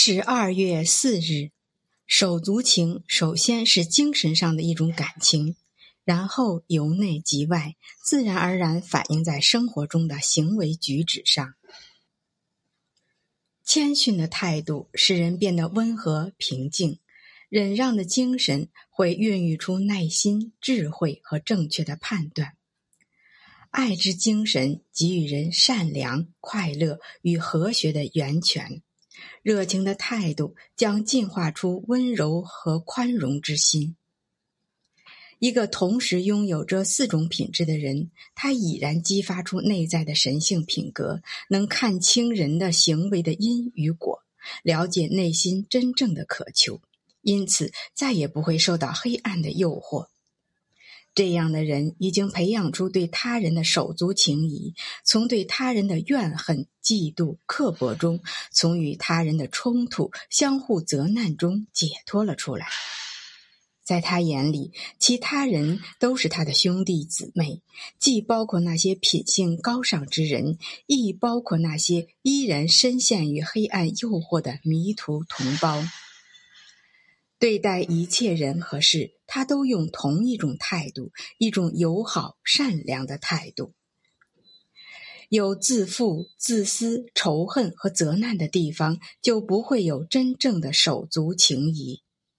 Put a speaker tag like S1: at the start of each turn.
S1: 十二月四日，手足情首先是精神上的一种感情，然后由内及外，自然而然反映在生活中的行为举止上。谦逊的态度使人变得温和平静，忍让的精神会孕育出耐心、智慧和正确的判断。爱之精神给予人善良、快乐与和谐的源泉。热情的态度将进化出温柔和宽容之心。一个同时拥有这四种品质的人，他已然激发出内在的神性品格，能看清人的行为的因与果，了解内心真正的渴求，因此再也不会受到黑暗的诱惑。这样的人已经培养出对他人的手足情谊，从对他人的怨恨、嫉妒、刻薄中，从与他人的冲突、相互责难中解脱了出来。在他眼里，其他人都是他的兄弟姊妹，既包括那些品性高尚之人，亦包括那些依然深陷于黑暗诱惑的迷途同胞。对待一切人和事，他都用同一种态度，一种友好、善良的态度。有自负、自私、仇恨和责难的地方，就不会有真正的手足情谊。